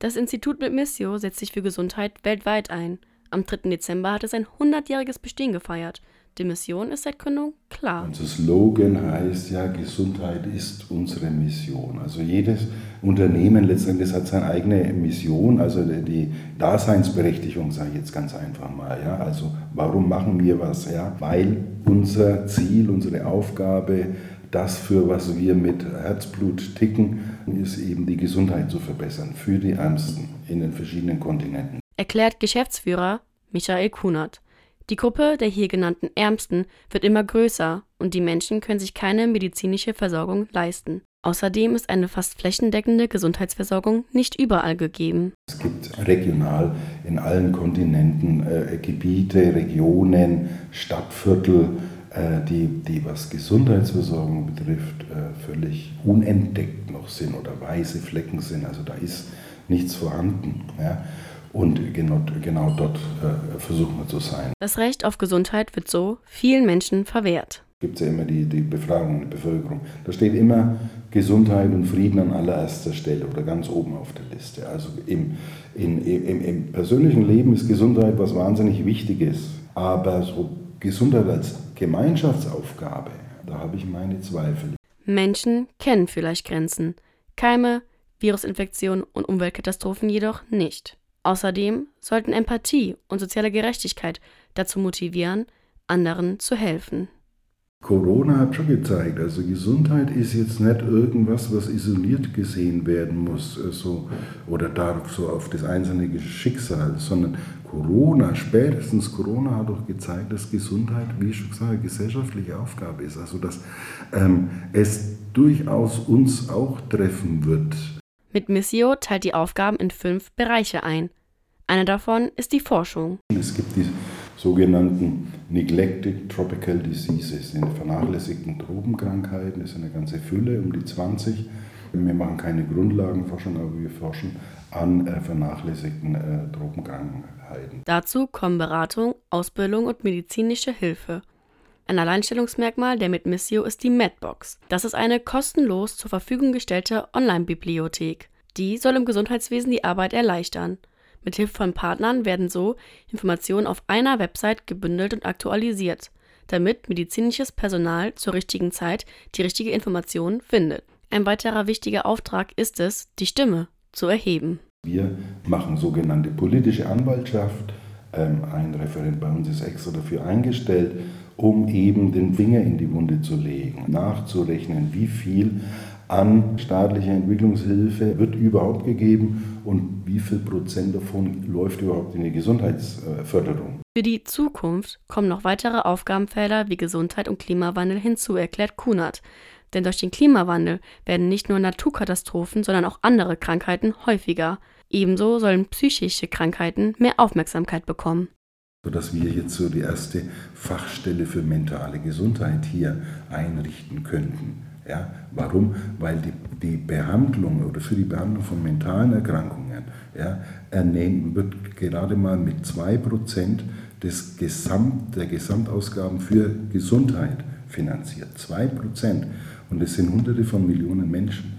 Das Institut mit Missio setzt sich für Gesundheit weltweit ein. Am 3. Dezember hat es sein 100-jähriges Bestehen gefeiert. Die Mission ist seit Gründung klar. Unser Slogan heißt ja, Gesundheit ist unsere Mission. Also jedes Unternehmen letztendlich hat seine eigene Mission, also die Daseinsberechtigung, sage ich jetzt ganz einfach mal. Ja? Also warum machen wir was? Ja? Weil unser Ziel, unsere Aufgabe, das, für was wir mit Herzblut ticken, ist eben die Gesundheit zu verbessern für die Ärmsten in den verschiedenen Kontinenten. Erklärt Geschäftsführer Michael Kunert. Die Gruppe der hier genannten Ärmsten wird immer größer und die Menschen können sich keine medizinische Versorgung leisten. Außerdem ist eine fast flächendeckende Gesundheitsversorgung nicht überall gegeben. Es gibt regional in allen Kontinenten äh, Gebiete, Regionen, Stadtviertel, die, die was Gesundheitsversorgung betrifft, äh, völlig unentdeckt noch sind oder weiße Flecken sind. Also da ist nichts vorhanden. Ja. Und genau, genau dort äh, versuchen wir zu sein. Das Recht auf Gesundheit wird so vielen Menschen verwehrt. Gibt es ja immer die, die Befragung der Bevölkerung. Da steht immer Gesundheit und Frieden an allererster Stelle oder ganz oben auf der Liste. Also im, in, im, im persönlichen Leben ist Gesundheit was wahnsinnig Wichtiges. Aber so Gesundheit als Gemeinschaftsaufgabe, da habe ich meine Zweifel. Menschen kennen vielleicht Grenzen. Keime, Virusinfektionen und Umweltkatastrophen jedoch nicht. Außerdem sollten Empathie und soziale Gerechtigkeit dazu motivieren, anderen zu helfen. Corona hat schon gezeigt, also Gesundheit ist jetzt nicht irgendwas, was isoliert gesehen werden muss so, also, oder darf so auf das einzelne Schicksal, sondern Corona, spätestens Corona hat doch gezeigt, dass Gesundheit, wie ich schon gesagt habe, gesellschaftliche Aufgabe ist. Also dass ähm, es durchaus uns auch treffen wird. Mit Missio teilt die Aufgaben in fünf Bereiche ein. Einer davon ist die Forschung. Es gibt die sogenannten Neglected Tropical Diseases, die vernachlässigten Tropenkrankheiten. Das ist eine ganze Fülle, um die 20. Wir machen keine Grundlagenforschung, aber wir forschen an äh, vernachlässigten äh, Tropenkrankheiten. Dazu kommen Beratung, Ausbildung und medizinische Hilfe. Ein Alleinstellungsmerkmal der Medmissio ist die Medbox. Das ist eine kostenlos zur Verfügung gestellte Online-Bibliothek. Die soll im Gesundheitswesen die Arbeit erleichtern. Mithilfe von Partnern werden so Informationen auf einer Website gebündelt und aktualisiert, damit medizinisches Personal zur richtigen Zeit die richtige Information findet. Ein weiterer wichtiger Auftrag ist es, die Stimme zu erheben. Wir machen sogenannte politische Anwaltschaft. Ähm, ein Referent bei uns ist extra dafür eingestellt, um eben den Finger in die Wunde zu legen, nachzurechnen, wie viel an staatlicher Entwicklungshilfe wird überhaupt gegeben und wie viel Prozent davon läuft überhaupt in die Gesundheitsförderung. Für die Zukunft kommen noch weitere Aufgabenfelder wie Gesundheit und Klimawandel hinzu, erklärt Kunert. Denn durch den Klimawandel werden nicht nur Naturkatastrophen, sondern auch andere Krankheiten häufiger. Ebenso sollen psychische Krankheiten mehr Aufmerksamkeit bekommen. Sodass wir jetzt so die erste Fachstelle für mentale Gesundheit hier einrichten könnten. Ja, warum? Weil die, die Behandlung oder für die Behandlung von mentalen Erkrankungen ja, wird gerade mal mit 2% des Gesamt, der Gesamtausgaben für Gesundheit finanziert. 2%. Und es sind hunderte von Millionen Menschen.